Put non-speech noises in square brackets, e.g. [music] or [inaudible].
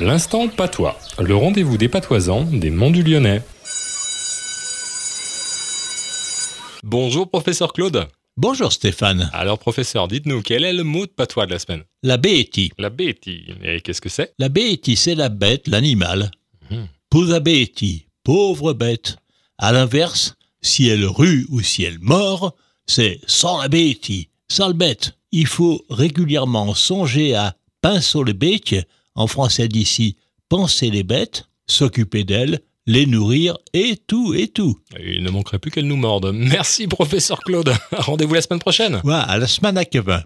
L'instant patois, le rendez-vous des patoisans des Monts du Lyonnais. Bonjour professeur Claude. Bonjour Stéphane. Alors professeur, dites-nous quel est le mot de patois de la semaine? La béti. La béti. Et qu'est-ce que c'est? La béti, c'est la bête, l'animal. Posa béti, pauvre bête. À l'inverse, si elle rue ou si elle mord, c'est sans la béti, sale bête. Il faut régulièrement songer à pinceau les bêtes, en français d'ici, penser les bêtes, s'occuper d'elles, les nourrir et tout et tout. Il ne manquerait plus qu'elles nous mordent. Merci professeur Claude. [laughs] Rendez-vous la semaine prochaine. À la semaine à Kevin.